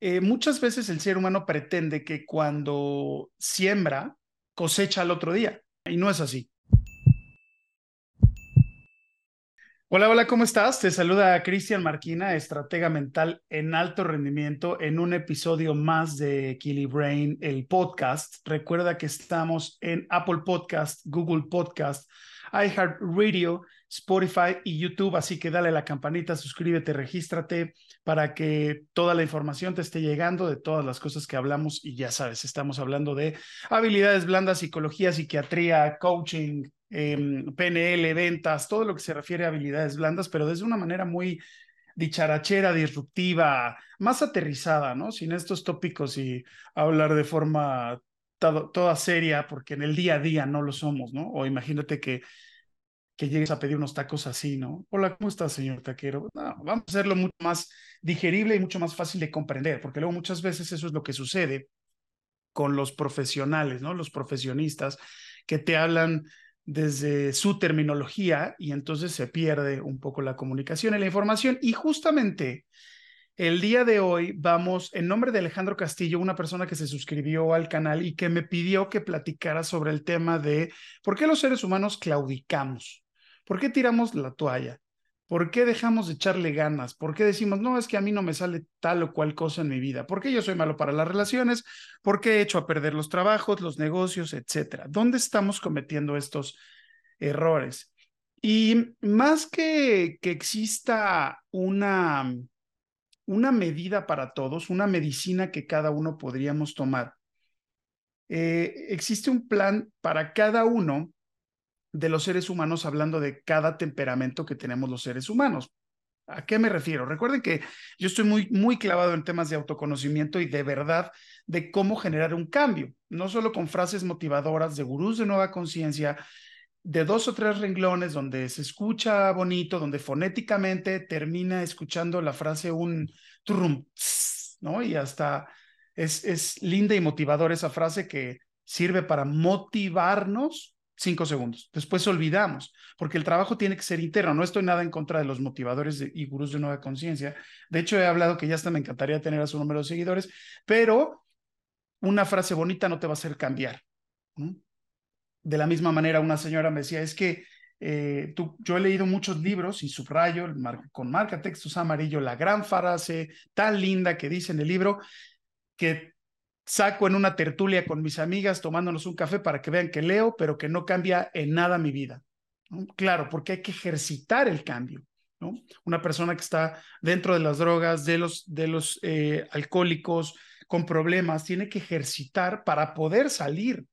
Eh, muchas veces el ser humano pretende que cuando siembra, cosecha al otro día, y no es así. Hola, hola, ¿cómo estás? Te saluda Cristian Marquina, estratega mental en alto rendimiento, en un episodio más de Killy Brain, el podcast. Recuerda que estamos en Apple Podcast, Google Podcast, iHeartRadio, Spotify y YouTube, así que dale la campanita, suscríbete, regístrate para que toda la información te esté llegando de todas las cosas que hablamos y ya sabes, estamos hablando de habilidades blandas, psicología, psiquiatría, coaching, em, PNL, ventas, todo lo que se refiere a habilidades blandas, pero desde una manera muy dicharachera, disruptiva, más aterrizada, ¿no? Sin estos tópicos y hablar de forma toda seria, porque en el día a día no lo somos, ¿no? O imagínate que que llegues a pedir unos tacos así, ¿no? Hola, ¿cómo estás, señor taquero? vamos a hacerlo mucho más digerible y mucho más fácil de comprender, porque luego muchas veces eso es lo que sucede con los profesionales, ¿no? Los profesionistas que te hablan desde su terminología y entonces se pierde un poco la comunicación y la información. Y justamente el día de hoy vamos, en nombre de Alejandro Castillo, una persona que se suscribió al canal y que me pidió que platicara sobre el tema de por qué los seres humanos claudicamos. ¿Por qué tiramos la toalla? ¿Por qué dejamos de echarle ganas? ¿Por qué decimos, no, es que a mí no me sale tal o cual cosa en mi vida? ¿Por qué yo soy malo para las relaciones? ¿Por qué he hecho a perder los trabajos, los negocios, etcétera? ¿Dónde estamos cometiendo estos errores? Y más que que exista una, una medida para todos, una medicina que cada uno podríamos tomar, eh, existe un plan para cada uno de los seres humanos hablando de cada temperamento que tenemos los seres humanos. ¿A qué me refiero? Recuerden que yo estoy muy, muy clavado en temas de autoconocimiento y de verdad de cómo generar un cambio, no solo con frases motivadoras de gurús de nueva conciencia, de dos o tres renglones donde se escucha bonito, donde fonéticamente termina escuchando la frase un trum, ¿no? Y hasta es, es linda y motivadora esa frase que sirve para motivarnos cinco segundos. Después olvidamos, porque el trabajo tiene que ser interno. No estoy nada en contra de los motivadores y gurús de nueva conciencia. De hecho, he hablado que ya hasta me encantaría tener a su número de seguidores, pero una frase bonita no te va a hacer cambiar. De la misma manera, una señora me decía, es que eh, tú, yo he leído muchos libros y subrayo con marca textos amarillo la gran frase tan linda que dice en el libro que saco en una tertulia con mis amigas tomándonos un café para que vean que leo, pero que no cambia en nada mi vida. Claro, porque hay que ejercitar el cambio. ¿no? Una persona que está dentro de las drogas, de los, de los eh, alcohólicos, con problemas, tiene que ejercitar para poder salir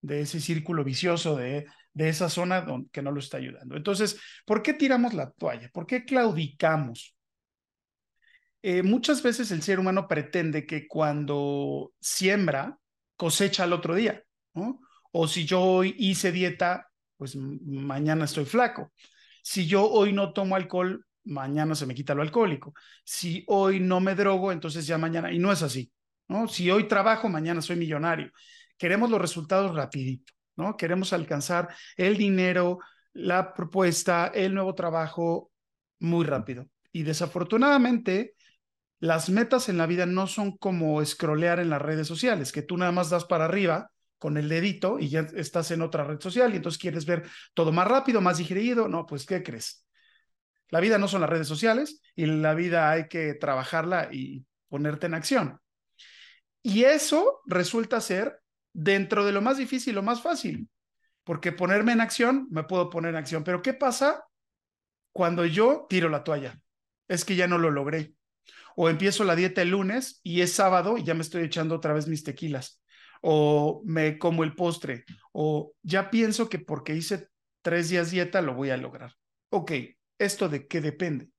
de ese círculo vicioso, de, de esa zona donde, que no lo está ayudando. Entonces, ¿por qué tiramos la toalla? ¿Por qué claudicamos? Eh, muchas veces el ser humano pretende que cuando siembra, cosecha al otro día, ¿no? O si yo hoy hice dieta, pues mañana estoy flaco. Si yo hoy no tomo alcohol, mañana se me quita lo alcohólico. Si hoy no me drogo, entonces ya mañana, y no es así, ¿no? Si hoy trabajo, mañana soy millonario. Queremos los resultados rapidito, ¿no? Queremos alcanzar el dinero, la propuesta, el nuevo trabajo muy rápido. Y desafortunadamente, las metas en la vida no son como scrollear en las redes sociales, que tú nada más das para arriba con el dedito y ya estás en otra red social y entonces quieres ver todo más rápido, más digerido. No, pues, ¿qué crees? La vida no son las redes sociales y la vida hay que trabajarla y ponerte en acción. Y eso resulta ser dentro de lo más difícil, lo más fácil, porque ponerme en acción, me puedo poner en acción, pero ¿qué pasa cuando yo tiro la toalla? Es que ya no lo logré o empiezo la dieta el lunes y es sábado y ya me estoy echando otra vez mis tequilas, o me como el postre, o ya pienso que porque hice tres días dieta lo voy a lograr. Ok, ¿esto de qué depende?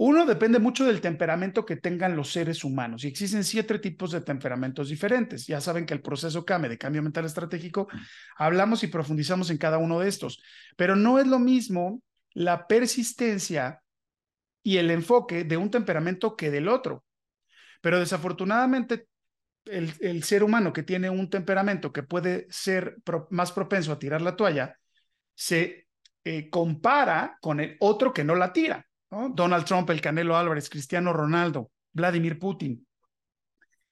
Uno depende mucho del temperamento que tengan los seres humanos y existen siete tipos de temperamentos diferentes. Ya saben que el proceso CAME de cambio mental estratégico, hablamos y profundizamos en cada uno de estos, pero no es lo mismo la persistencia y el enfoque de un temperamento que del otro. Pero desafortunadamente, el, ser humano que tiene un temperamento que puede ser más propenso a tirar la toalla, se eh, compara con el otro que no la tira. Donald Trump, el Canelo Álvarez, Cristiano Ronaldo, Vladimir Putin.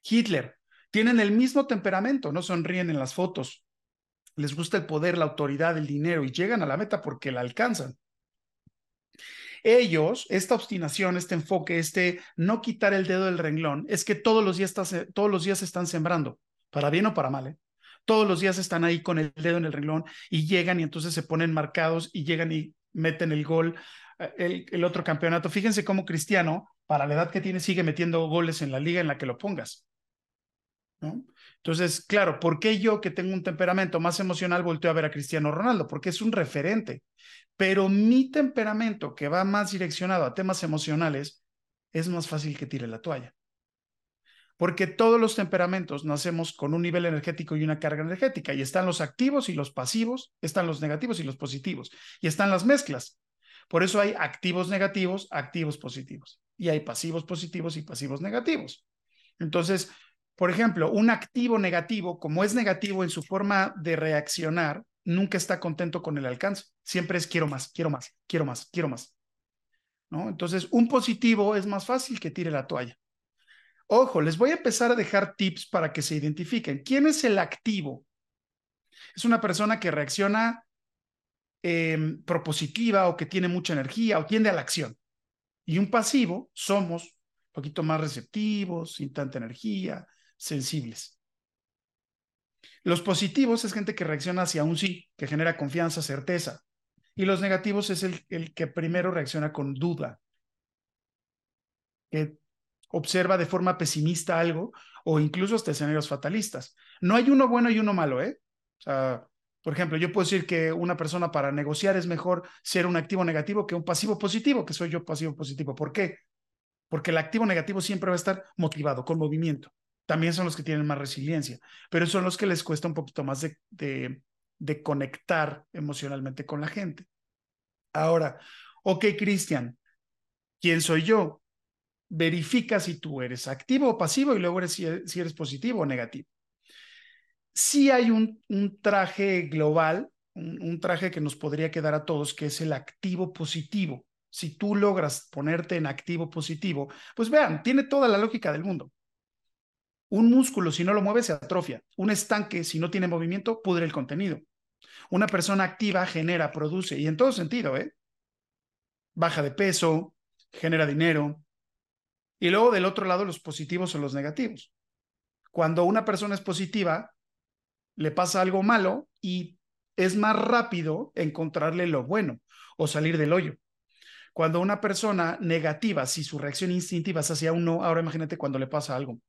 Hitler, tienen el mismo temperamento, no sonríen en las fotos, les gusta el poder, la autoridad, el dinero y llegan a la meta porque la alcanzan. Ellos, esta obstinación, este enfoque, este no quitar el dedo del renglón, es que todos los días, todos los días están sembrando, para bien o para mal. ¿eh? Todos los días están ahí con el dedo en el renglón y llegan y entonces se ponen marcados y llegan y meten el gol, eh, el, el otro campeonato. Fíjense cómo Cristiano, para la edad que tiene, sigue metiendo goles en la liga en la que lo pongas. ¿no? Entonces, claro, ¿por qué yo que tengo un temperamento más emocional volteo a ver a Cristiano Ronaldo? Porque es un referente. Pero mi temperamento, que va más direccionado a temas emocionales, es más fácil que tire la toalla. Porque todos los temperamentos nacemos con un nivel energético y una carga energética. Y están los activos y los pasivos, están los negativos y los positivos. Y están las mezclas. Por eso hay activos negativos, activos positivos. Y hay pasivos positivos y pasivos negativos. Entonces, por ejemplo, un activo negativo, como es negativo en su forma de reaccionar, nunca está contento con el alcance. Siempre es quiero más, quiero más, quiero más, quiero más. ¿No? Entonces, un positivo es más fácil que tire la toalla. Ojo, les voy a empezar a dejar tips para que se identifiquen. ¿Quién es el activo? Es una persona que reacciona em, propositiva o que tiene mucha energía o tiende a la acción. Y un pasivo, somos un poquito más receptivos, sin tanta energía, sensibles. Los positivos es gente que reacciona hacia un sí, que genera confianza, certeza. Y los negativos es el, el que primero reacciona con duda, que observa de forma pesimista algo o incluso hasta escenarios fatalistas. No hay uno bueno y uno malo, ¿eh? O sea, por ejemplo, yo puedo decir que una persona para negociar es mejor ser un activo negativo que un pasivo positivo, que soy yo pasivo positivo. ¿Por qué? Porque el activo negativo siempre va a estar motivado, con movimiento también son los que tienen más resiliencia, pero son los que les cuesta un poquito más de, de, conectar emocionalmente con la gente. Ahora, ok, Cristian, ¿quién soy yo? Verifica si tú eres activo o pasivo y luego eres, si, eres, positivo o negativo. Sí hay un, un traje global, un, un traje que nos podría quedar a todos, que es el activo positivo. Si tú logras ponerte en activo positivo, pues vean, tiene toda la lógica del mundo. Un músculo, si no lo mueve, se atrofia. Un estanque, si no tiene movimiento, pudre el contenido. Una persona activa genera, produce, y en todo sentido, ¿eh? Baja de peso, genera dinero. Y luego del otro lado, los positivos o los negativos. Cuando una persona es positiva, le pasa algo malo y es más rápido encontrarle lo bueno o salir del hoyo. Cuando una persona negativa, si su reacción instintiva es hacia un no, ahora imagínate cuando le pasa algo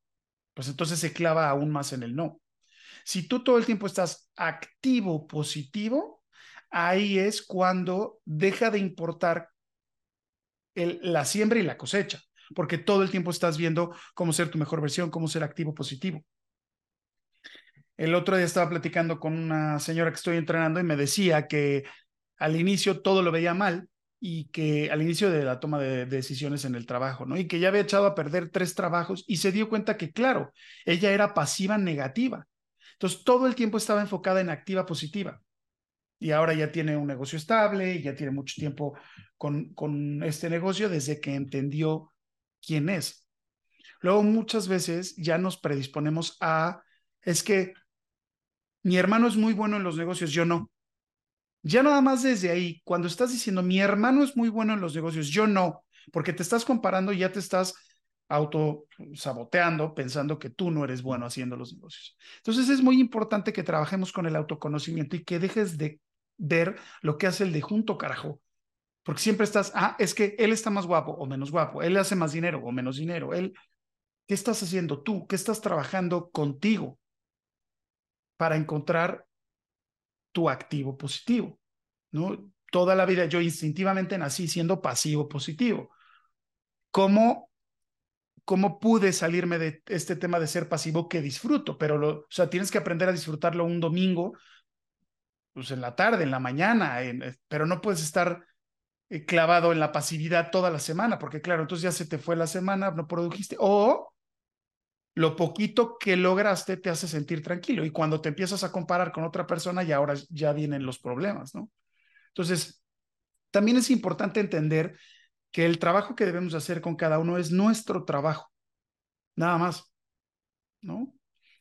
pues entonces se clava aún más en el no. Si tú todo el tiempo estás activo, positivo, ahí es cuando deja de importar la siembra y la cosecha, porque todo el tiempo estás viendo cómo ser tu mejor versión, cómo ser activo, positivo. El otro día estaba platicando con una señora que estoy entrenando y me decía que al inicio todo lo veía mal y que al inicio de la toma de, decisiones en el trabajo, ¿no? Y que ya había echado a perder tres trabajos y se dio cuenta que, claro, ella era pasiva negativa. Entonces, todo el tiempo estaba enfocada en activa positiva. Y ahora ya tiene un negocio estable ya tiene mucho tiempo con, con este negocio desde que entendió quién es. Luego, muchas veces ya nos predisponemos a, es que mi hermano es muy bueno en los negocios, yo no. Ya nada más desde ahí, cuando estás diciendo, mi hermano es muy bueno en los negocios, yo no, porque te estás comparando y ya te estás auto saboteando pensando que tú no eres bueno haciendo los negocios. Entonces es muy importante que trabajemos con el autoconocimiento y que dejes de ver lo que hace el de junto, carajo. Porque siempre estás, ah, es que él está más guapo o menos guapo, él hace más dinero o menos dinero, él, ¿qué estás haciendo tú? ¿Qué estás trabajando contigo para encontrar tu activo positivo, ¿no? Toda la vida yo instintivamente nací siendo pasivo positivo. ¿Cómo, cómo pude salirme de este tema de ser pasivo que disfruto? Pero, lo, o sea, tienes que aprender a disfrutarlo un domingo, pues en la tarde, en la mañana, eh, pero no puedes estar eh, clavado en la pasividad toda la semana, porque claro, entonces ya se te fue la semana, no produjiste, o lo poquito que lograste te hace sentir tranquilo y cuando te empiezas a comparar con otra persona y ahora ya vienen los problemas, ¿no? Entonces, también es importante entender que el trabajo que debemos hacer con cada uno es nuestro trabajo, nada más. ¿no?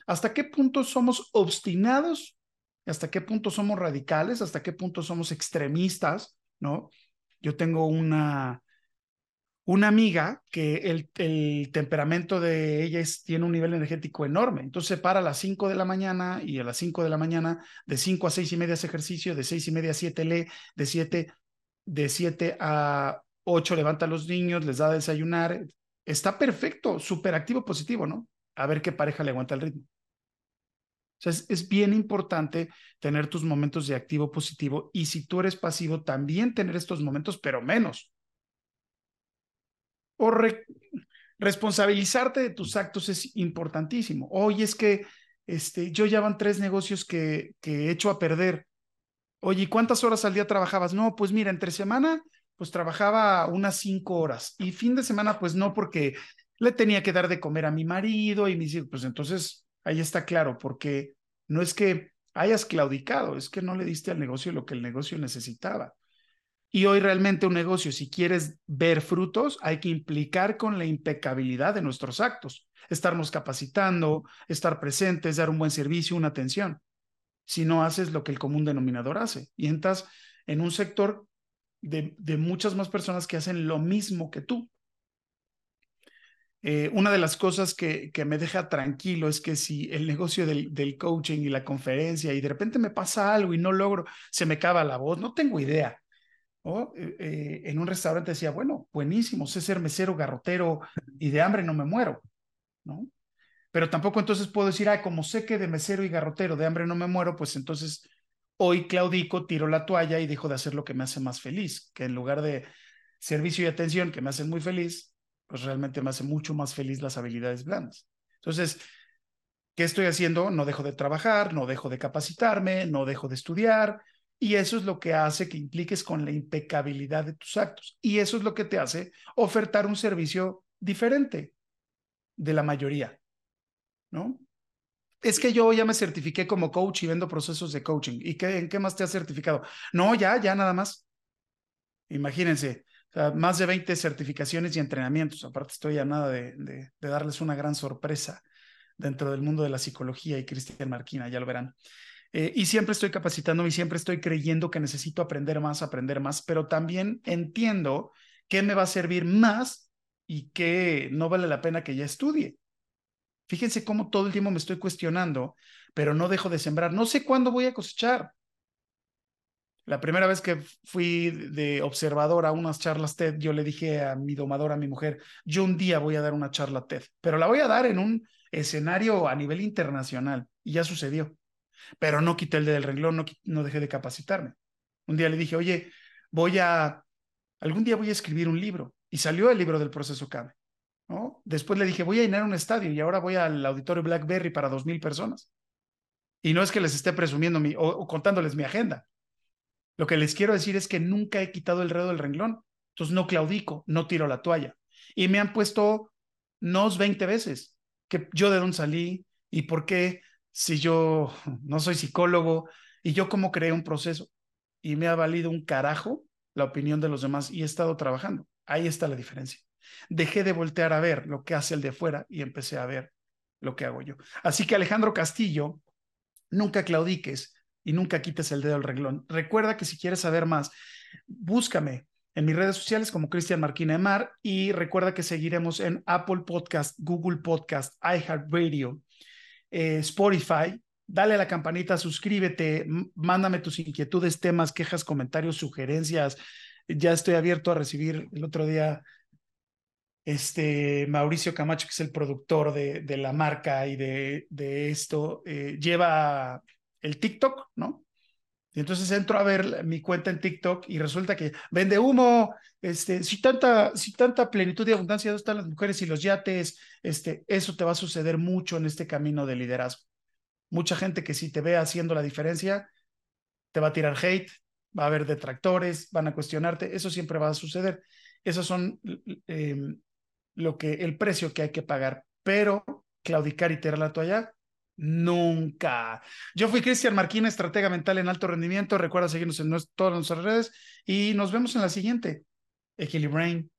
¿Hasta qué punto somos obstinados? ¿Hasta qué punto somos radicales? ¿Hasta qué punto somos extremistas? ¿No? Yo tengo una, una amiga que el, el, temperamento de ella tiene un nivel energético enorme. Entonces se para a las 5 de la mañana y a las 5 de la mañana, de 5 a 6 y media hace ejercicio, de 6 y media a 7 lee, de 7, de 7 a 8 levanta a los niños, les da a desayunar. Está perfecto, súper activo, positivo, ¿no? A ver qué pareja le aguanta el ritmo. O sea, es, es, bien importante tener tus momentos de activo positivo y si tú eres pasivo, también tener estos momentos, pero menos o responsabilizarte de tus actos es importantísimo. Oye, es que este, yo ya van tres negocios que, que he hecho a perder. Oye, ¿y cuántas horas al día trabajabas? No, pues mira, entre semana, pues trabajaba unas cinco horas y fin de semana, pues no, porque le tenía que dar de comer a mi marido y mis hijos. Pues entonces ahí está claro, porque no es que hayas claudicado, es que no le diste al negocio lo que el negocio necesitaba. Y hoy realmente un negocio, si quieres ver frutos, hay que implicar con la impecabilidad de nuestros actos, estarnos capacitando, estar presentes, dar un buen servicio, una atención. Si no haces lo que el común denominador hace y entras en un sector de, de muchas más personas que hacen lo mismo que tú. Eh, una de las cosas que, que, me deja tranquilo es que si el negocio del, del, coaching y la conferencia y de repente me pasa algo y no logro, se me cava la voz, no tengo idea. Eh, eh, en un restaurante decía, bueno, buenísimo, sé ser mesero, garrotero y de hambre no me muero, ¿no? Pero tampoco entonces puedo decir, ah, como sé que de mesero y garrotero de hambre no me muero, pues entonces hoy claudico, tiro la toalla y dejo de hacer lo que me hace más feliz, que en lugar de servicio y atención que me hacen muy feliz, pues realmente me hace mucho más feliz las habilidades blandas. Entonces, ¿qué estoy haciendo? No dejo de trabajar, no dejo de capacitarme, no dejo de estudiar, y eso es lo que hace que impliques con la impecabilidad de tus actos. Y eso es lo que te hace ofertar un servicio diferente de la mayoría, ¿no? Es que yo ya me certifiqué como coach y vendo procesos de coaching. ¿Y qué, en qué más te has certificado? No, ya, ya nada más. Imagínense, más de 20 certificaciones y entrenamientos. Aparte estoy a nada de, de, de darles una gran sorpresa dentro del mundo de la psicología y Cristian Marquina, ya lo verán. Eh, y siempre estoy capacitándome y siempre estoy creyendo que necesito aprender más, aprender más, pero también entiendo qué me va a servir más y qué no vale la pena que ya estudie. Fíjense cómo todo el tiempo me estoy cuestionando, pero no dejo de sembrar. No sé cuándo voy a cosechar. La primera vez que fui de observador a unas charlas TED, yo le dije a mi domadora, a mi mujer, yo un día voy a dar una charla TED, pero la voy a dar en un escenario a nivel internacional. Y ya sucedió pero no quité el del renglón, no, no dejé de capacitarme. Un día le dije, oye, voy a, algún día voy a escribir un libro. Y salió el libro del proceso CABE. ¿no? Después le dije, voy a llenar un estadio y ahora voy al auditorio Blackberry para dos mil personas. Y no es que les esté presumiendo mi, o, contándoles mi agenda. Lo que les quiero decir es que nunca he quitado el dedo del renglón. Entonces no claudico, no tiro la toalla. Y me han puesto nos 20 veces que yo de dónde salí y por qué si yo no soy psicólogo y yo cómo creé un proceso y me ha valido un carajo la opinión de los demás y he estado trabajando. Ahí está la diferencia. Dejé de voltear a ver lo que hace el de fuera y empecé a ver lo que hago yo. Así que Alejandro Castillo, nunca claudiques y nunca quites el dedo del reglón. Recuerda que si quieres saber más, búscame en mis redes sociales como Cristian Marquina Mar y recuerda que seguiremos en Apple Podcast, Google Podcast, iHeartRadio, eh, Spotify, dale a la campanita, suscríbete, mándame tus inquietudes, temas, quejas, comentarios, sugerencias. Ya estoy abierto a recibir el otro día este Mauricio Camacho, que es el productor de, de la marca y de, de esto, eh, lleva el TikTok, ¿no? Y entonces entro a ver mi cuenta en TikTok y resulta que vende humo, este, si tanta, si tanta plenitud y abundancia, ¿dónde están las mujeres y los yates? Este, eso te va a suceder mucho en este camino de liderazgo. Mucha gente que si te ve haciendo la diferencia, te va a tirar hate, va a haber detractores, van a cuestionarte, eso siempre va a suceder. Esos son em, lo que, el precio que hay que pagar. Pero claudicar y tirar la toalla, Nunca. Yo fui Cristian Marquina, estratega mental en alto rendimiento. Recuerda seguirnos en todas nuestras redes y nos vemos en la siguiente. Equilibrain.